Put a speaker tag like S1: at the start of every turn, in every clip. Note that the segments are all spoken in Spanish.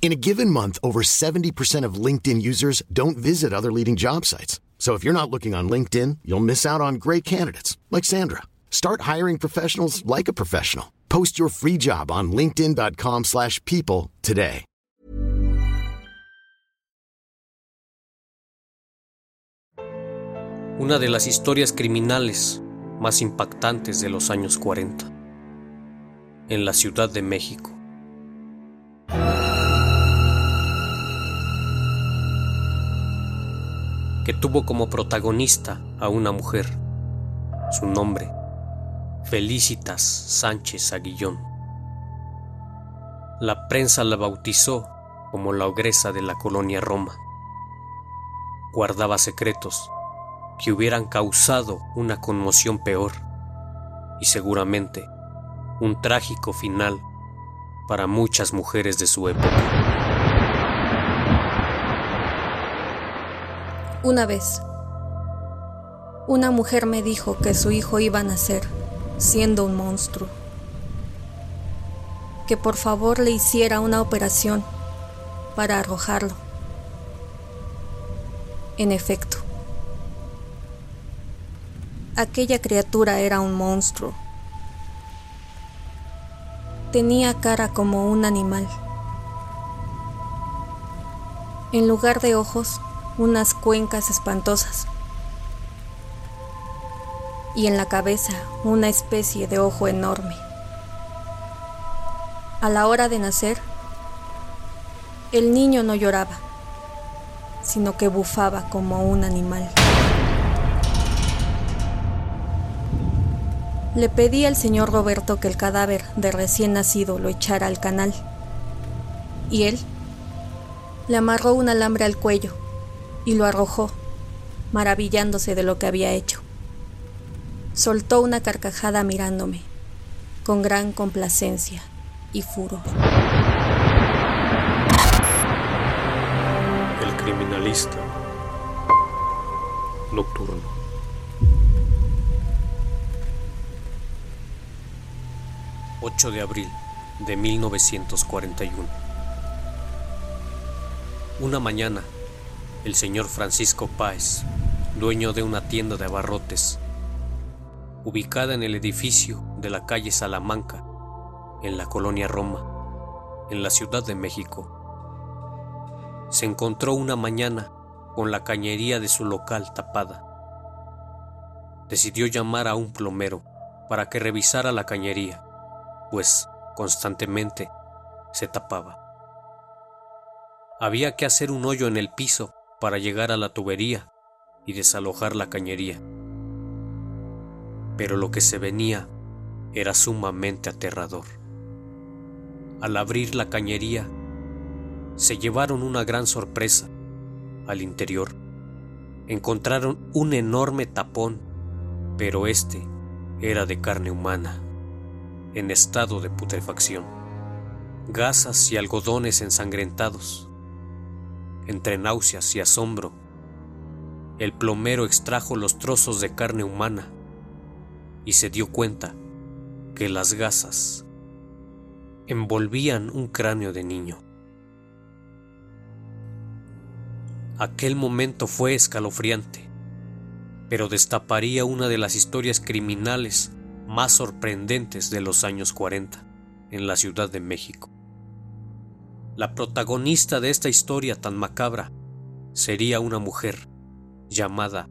S1: In a given month, over 70% of LinkedIn users don't visit other leading job sites. So if you're not looking on LinkedIn, you'll miss out on great candidates like Sandra. Start hiring professionals like a professional. Post your free job on linkedin.com/people today.
S2: Una de las historias criminales más impactantes de los años 40 en la Ciudad de México. Que tuvo como protagonista a una mujer. Su nombre, Felicitas Sánchez Aguillón. La prensa la bautizó como la ogresa de la colonia Roma. Guardaba secretos que hubieran causado una conmoción peor y seguramente un trágico final para muchas mujeres de su época.
S3: Una vez, una mujer me dijo que su hijo iba a nacer siendo un monstruo, que por favor le hiciera una operación para arrojarlo. En efecto, aquella criatura era un monstruo. Tenía cara como un animal. En lugar de ojos, unas cuencas espantosas. Y en la cabeza una especie de ojo enorme. A la hora de nacer, el niño no lloraba, sino que bufaba como un animal. Le pedí al señor Roberto que el cadáver de recién nacido lo echara al canal. Y él le amarró un alambre al cuello y lo arrojó, maravillándose de lo que había hecho. Soltó una carcajada mirándome, con gran complacencia y furor.
S2: El criminalista nocturno. ...8 de abril de 1941. Una mañana el señor Francisco Páez, dueño de una tienda de abarrotes, ubicada en el edificio de la calle Salamanca, en la colonia Roma, en la Ciudad de México. Se encontró una mañana con la cañería de su local tapada. Decidió llamar a un plomero para que revisara la cañería, pues constantemente se tapaba. Había que hacer un hoyo en el piso para llegar a la tubería y desalojar la cañería. Pero lo que se venía era sumamente aterrador. Al abrir la cañería, se llevaron una gran sorpresa. Al interior, encontraron un enorme tapón, pero este era de carne humana, en estado de putrefacción. Gasas y algodones ensangrentados entre náuseas y asombro. El plomero extrajo los trozos de carne humana y se dio cuenta que las gasas envolvían un cráneo de niño. Aquel momento fue escalofriante, pero destaparía una de las historias criminales más sorprendentes de los años 40 en la Ciudad de México. La protagonista de esta historia tan macabra sería una mujer llamada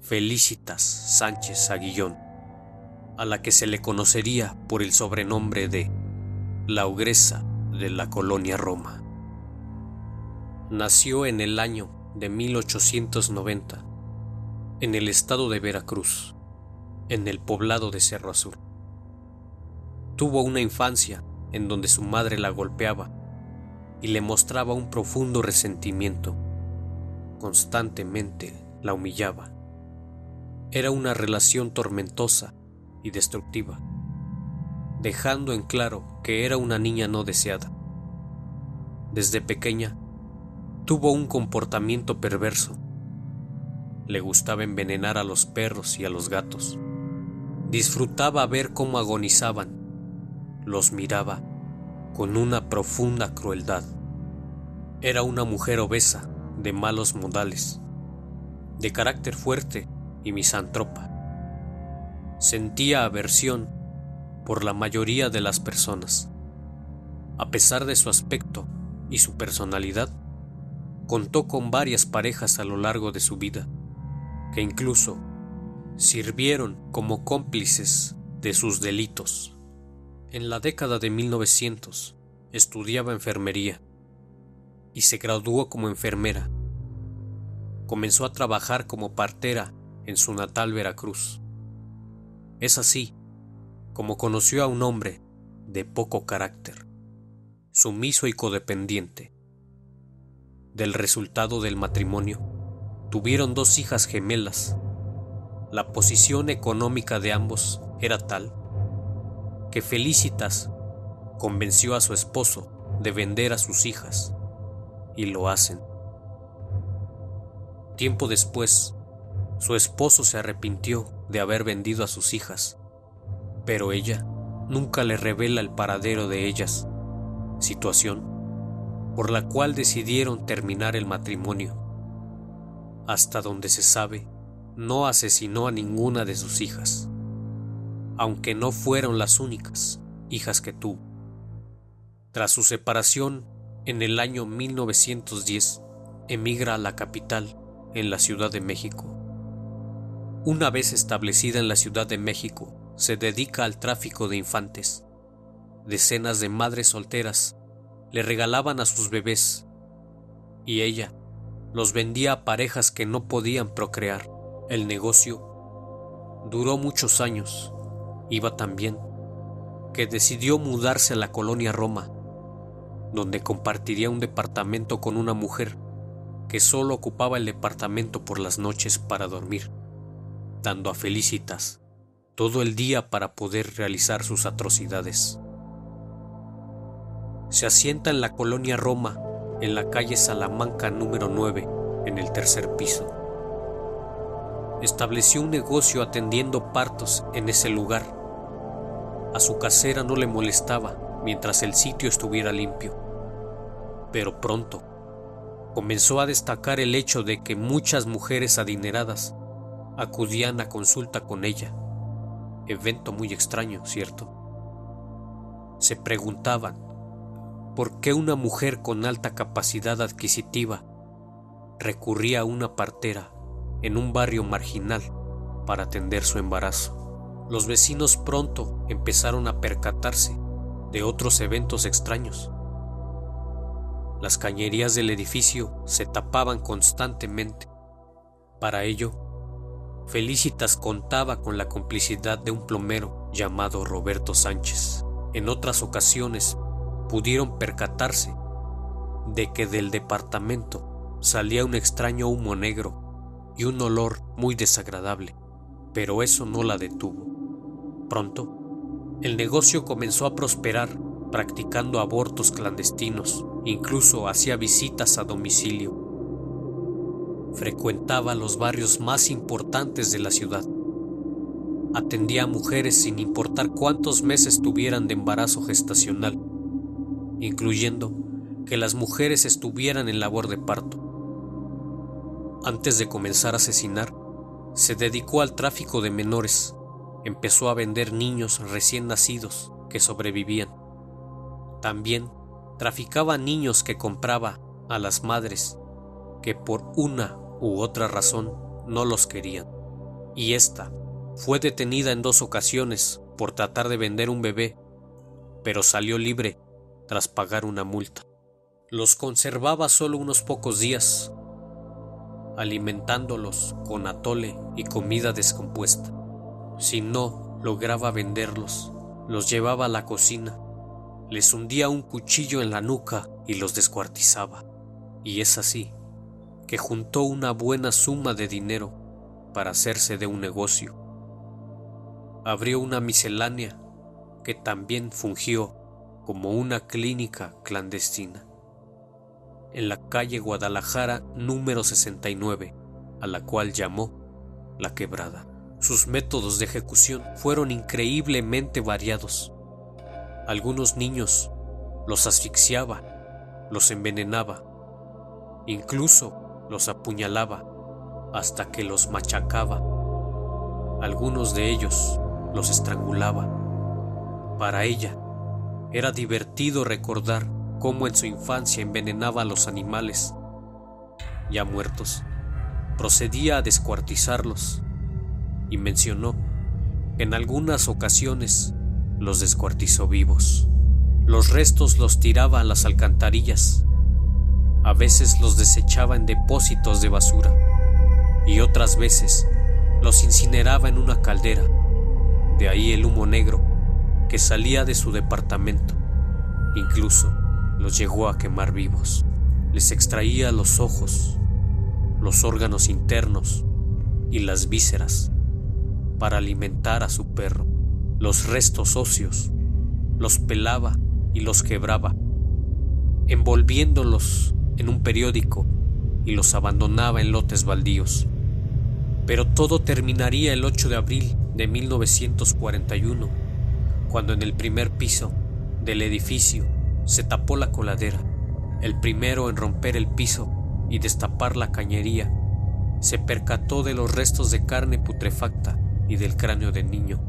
S2: Felicitas Sánchez Aguillón, a la que se le conocería por el sobrenombre de la ogresa de la colonia Roma. Nació en el año de 1890 en el estado de Veracruz, en el poblado de Cerro Azul. Tuvo una infancia en donde su madre la golpeaba y le mostraba un profundo resentimiento. Constantemente la humillaba. Era una relación tormentosa y destructiva, dejando en claro que era una niña no deseada. Desde pequeña, tuvo un comportamiento perverso. Le gustaba envenenar a los perros y a los gatos. Disfrutaba ver cómo agonizaban. Los miraba con una profunda crueldad. Era una mujer obesa, de malos modales, de carácter fuerte y misántropa. Sentía aversión por la mayoría de las personas. A pesar de su aspecto y su personalidad, contó con varias parejas a lo largo de su vida, que incluso sirvieron como cómplices de sus delitos. En la década de 1900 estudiaba enfermería y se graduó como enfermera. Comenzó a trabajar como partera en su natal Veracruz. Es así como conoció a un hombre de poco carácter, sumiso y codependiente. Del resultado del matrimonio, tuvieron dos hijas gemelas. La posición económica de ambos era tal que Felicitas convenció a su esposo de vender a sus hijas, y lo hacen. Tiempo después, su esposo se arrepintió de haber vendido a sus hijas, pero ella nunca le revela el paradero de ellas, situación por la cual decidieron terminar el matrimonio. Hasta donde se sabe, no asesinó a ninguna de sus hijas aunque no fueron las únicas hijas que tuvo. Tras su separación, en el año 1910, emigra a la capital, en la Ciudad de México. Una vez establecida en la Ciudad de México, se dedica al tráfico de infantes. Decenas de madres solteras le regalaban a sus bebés y ella los vendía a parejas que no podían procrear. El negocio duró muchos años iba tan bien que decidió mudarse a la colonia Roma, donde compartiría un departamento con una mujer que solo ocupaba el departamento por las noches para dormir, dando a Felicitas todo el día para poder realizar sus atrocidades. Se asienta en la colonia Roma, en la calle Salamanca número 9, en el tercer piso. Estableció un negocio atendiendo partos en ese lugar a su casera no le molestaba mientras el sitio estuviera limpio. Pero pronto comenzó a destacar el hecho de que muchas mujeres adineradas acudían a consulta con ella. Evento muy extraño, ¿cierto? Se preguntaban por qué una mujer con alta capacidad adquisitiva recurría a una partera en un barrio marginal para atender su embarazo los vecinos pronto empezaron a percatarse de otros eventos extraños. Las cañerías del edificio se tapaban constantemente. Para ello, Felicitas contaba con la complicidad de un plomero llamado Roberto Sánchez. En otras ocasiones pudieron percatarse de que del departamento salía un extraño humo negro y un olor muy desagradable, pero eso no la detuvo. Pronto, el negocio comenzó a prosperar practicando abortos clandestinos, incluso hacía visitas a domicilio. Frecuentaba los barrios más importantes de la ciudad. Atendía a mujeres sin importar cuántos meses tuvieran de embarazo gestacional, incluyendo que las mujeres estuvieran en labor de parto. Antes de comenzar a asesinar, se dedicó al tráfico de menores. Empezó a vender niños recién nacidos que sobrevivían. También traficaba niños que compraba a las madres que por una u otra razón no los querían. Y esta fue detenida en dos ocasiones por tratar de vender un bebé, pero salió libre tras pagar una multa. Los conservaba solo unos pocos días, alimentándolos con atole y comida descompuesta. Si no lograba venderlos, los llevaba a la cocina, les hundía un cuchillo en la nuca y los descuartizaba. Y es así que juntó una buena suma de dinero para hacerse de un negocio. Abrió una miscelánea que también fungió como una clínica clandestina en la calle Guadalajara número 69, a la cual llamó La Quebrada. Sus métodos de ejecución fueron increíblemente variados. Algunos niños los asfixiaba, los envenenaba, incluso los apuñalaba hasta que los machacaba. Algunos de ellos los estrangulaba. Para ella era divertido recordar cómo en su infancia envenenaba a los animales ya muertos. Procedía a descuartizarlos y mencionó que en algunas ocasiones los descuartizó vivos. Los restos los tiraba a las alcantarillas. A veces los desechaba en depósitos de basura y otras veces los incineraba en una caldera. De ahí el humo negro que salía de su departamento. Incluso los llegó a quemar vivos. Les extraía los ojos, los órganos internos y las vísceras para alimentar a su perro. Los restos óseos los pelaba y los quebraba, envolviéndolos en un periódico y los abandonaba en lotes baldíos. Pero todo terminaría el 8 de abril de 1941, cuando en el primer piso del edificio se tapó la coladera. El primero en romper el piso y destapar la cañería, se percató de los restos de carne putrefacta y del cráneo del niño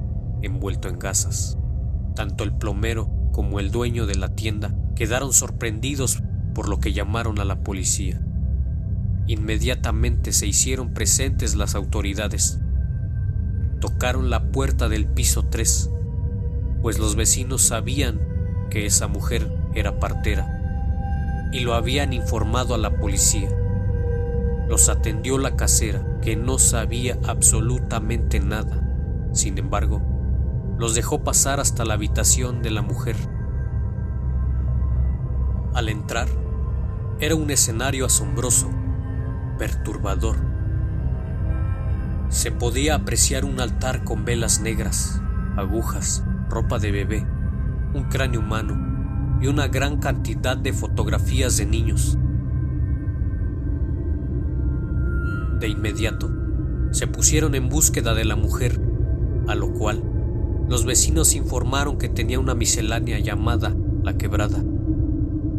S2: envuelto en gasas. Tanto el plomero como el dueño de la tienda quedaron sorprendidos por lo que llamaron a la policía. Inmediatamente se hicieron presentes las autoridades. Tocaron la puerta del piso 3, pues los vecinos sabían que esa mujer era partera y lo habían informado a la policía. Los atendió la casera, que no sabía absolutamente nada. Sin embargo, los dejó pasar hasta la habitación de la mujer. Al entrar, era un escenario asombroso, perturbador. Se podía apreciar un altar con velas negras, agujas, ropa de bebé, un cráneo humano, y una gran cantidad de fotografías de niños. De inmediato, se pusieron en búsqueda de la mujer, a lo cual los vecinos informaron que tenía una miscelánea llamada La Quebrada,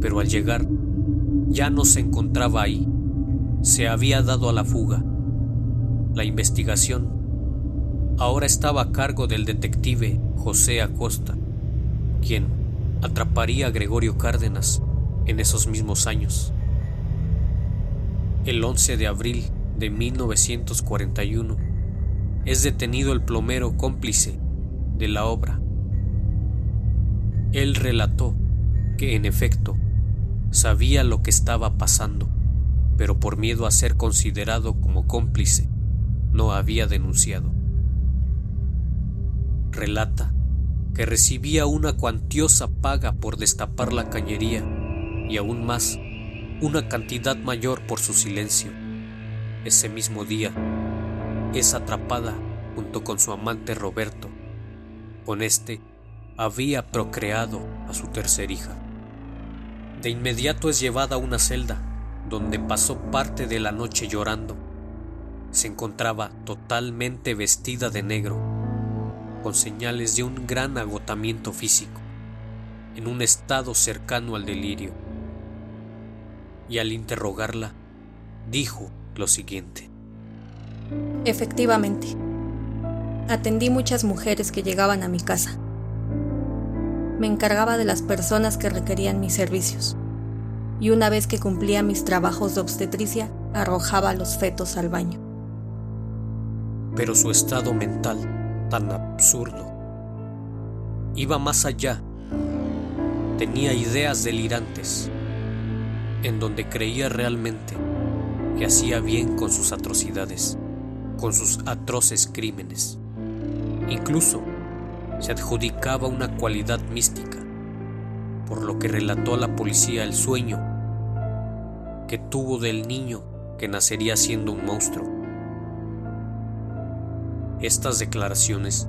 S2: pero al llegar ya no se encontraba ahí, se había dado a la fuga. La investigación ahora estaba a cargo del detective José Acosta, quien atraparía a Gregorio Cárdenas en esos mismos años. El 11 de abril de 1941 es detenido el plomero cómplice de la obra. Él relató que en efecto sabía lo que estaba pasando, pero por miedo a ser considerado como cómplice, no había denunciado. Relata que recibía una cuantiosa paga por destapar la cañería y aún más una cantidad mayor por su silencio. Ese mismo día es atrapada junto con su amante Roberto. Con este había procreado a su tercer hija. De inmediato es llevada a una celda donde pasó parte de la noche llorando. Se encontraba totalmente vestida de negro con señales de un gran agotamiento físico, en un estado cercano al delirio. Y al interrogarla, dijo lo siguiente.
S3: Efectivamente, atendí muchas mujeres que llegaban a mi casa. Me encargaba de las personas que requerían mis servicios y una vez que cumplía mis trabajos de obstetricia, arrojaba los fetos al baño.
S2: Pero su estado mental, tan absurdo, iba más allá. Tenía ideas delirantes, en donde creía realmente que hacía bien con sus atrocidades, con sus atroces crímenes. Incluso se adjudicaba una cualidad mística, por lo que relató a la policía el sueño que tuvo del niño que nacería siendo un monstruo. Estas declaraciones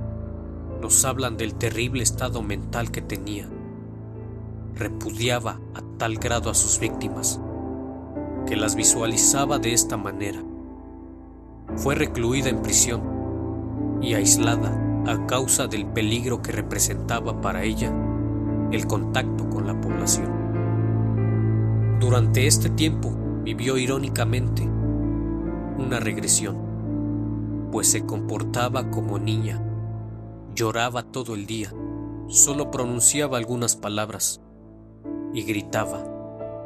S2: nos hablan del terrible estado mental que tenía. Repudiaba a tal grado a sus víctimas que las visualizaba de esta manera. Fue recluida en prisión y aislada a causa del peligro que representaba para ella el contacto con la población. Durante este tiempo vivió irónicamente una regresión, pues se comportaba como niña, lloraba todo el día, solo pronunciaba algunas palabras y gritaba,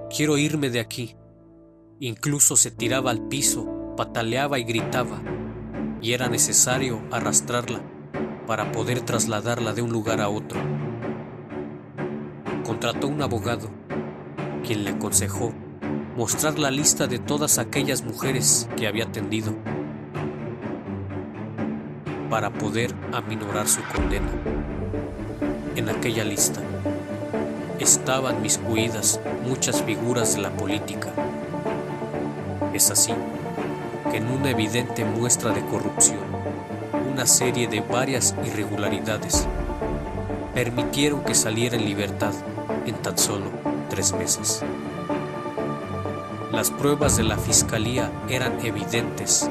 S2: quiero irme de aquí. Incluso se tiraba al piso, pataleaba y gritaba, y era necesario arrastrarla para poder trasladarla de un lugar a otro. Contrató un abogado quien le aconsejó mostrar la lista de todas aquellas mujeres que había atendido para poder aminorar su condena. En aquella lista estaban miscuidas muchas figuras de la política. Es así que en una evidente muestra de corrupción, una serie de varias irregularidades permitieron que saliera en libertad en tan solo tres meses. Las pruebas de la fiscalía eran evidentes.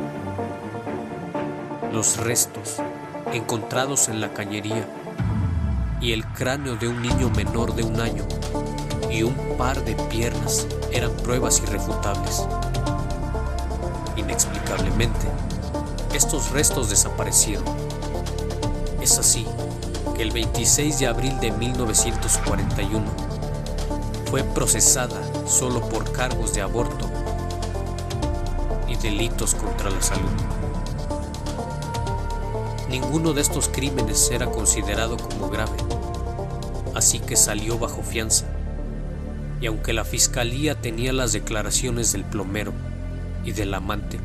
S2: Los restos encontrados en la cañería y el cráneo de un niño menor de un año y un par de piernas eran pruebas irrefutables. Inexplicablemente, estos restos desaparecieron. Es así que el 26 de abril de 1941 fue procesada solo por cargos de aborto y delitos contra la salud. Ninguno de estos crímenes era considerado como grave, así que salió bajo fianza. Y aunque la fiscalía tenía las declaraciones del plomero y del amante,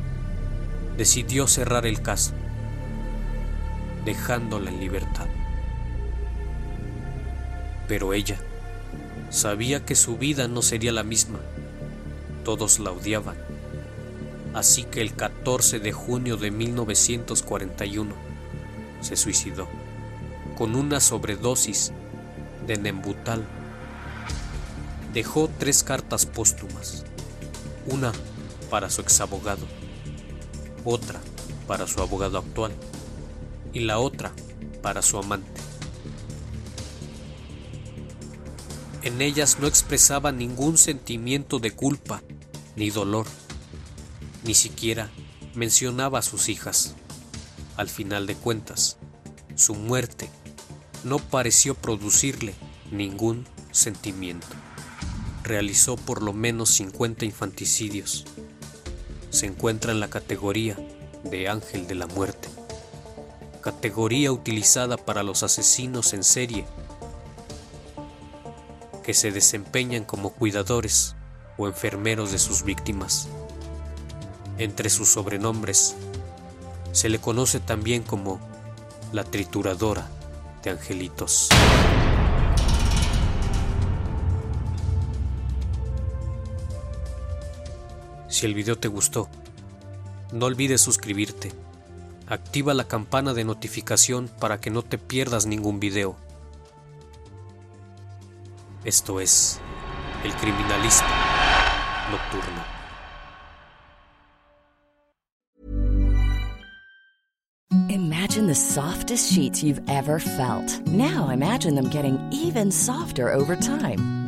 S2: decidió cerrar el caso, dejándola en libertad. Pero ella Sabía que su vida no sería la misma. Todos la odiaban. Así que el 14 de junio de 1941 se suicidó con una sobredosis de Nembutal. Dejó tres cartas póstumas. Una para su exabogado, otra para su abogado actual y la otra para su amante. En ellas no expresaba ningún sentimiento de culpa ni dolor. Ni siquiera mencionaba a sus hijas. Al final de cuentas, su muerte no pareció producirle ningún sentimiento. Realizó por lo menos 50 infanticidios. Se encuentra en la categoría de ángel de la muerte, categoría utilizada para los asesinos en serie que se desempeñan como cuidadores o enfermeros de sus víctimas. Entre sus sobrenombres se le conoce también como la trituradora de angelitos. Si el video te gustó, no olvides suscribirte. Activa la campana de notificación para que no te pierdas ningún video. Esto es El Criminalista Nocturno.
S4: Imagine the softest sheets you've ever felt. Now imagine them getting even softer over time.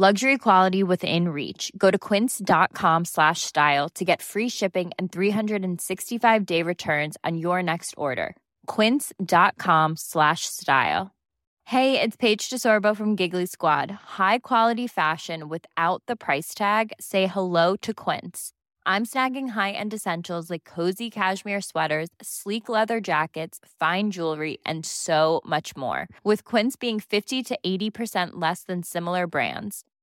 S5: Luxury quality within reach. Go to quince.com slash style to get free shipping and 365 day returns on your next order. Quince.com slash style. Hey, it's Paige DeSorbo from Giggly Squad. High quality fashion without the price tag. Say hello to Quince. I'm snagging high-end essentials like cozy cashmere sweaters, sleek leather jackets, fine jewelry, and so much more. With Quince being 50 to 80% less than similar brands.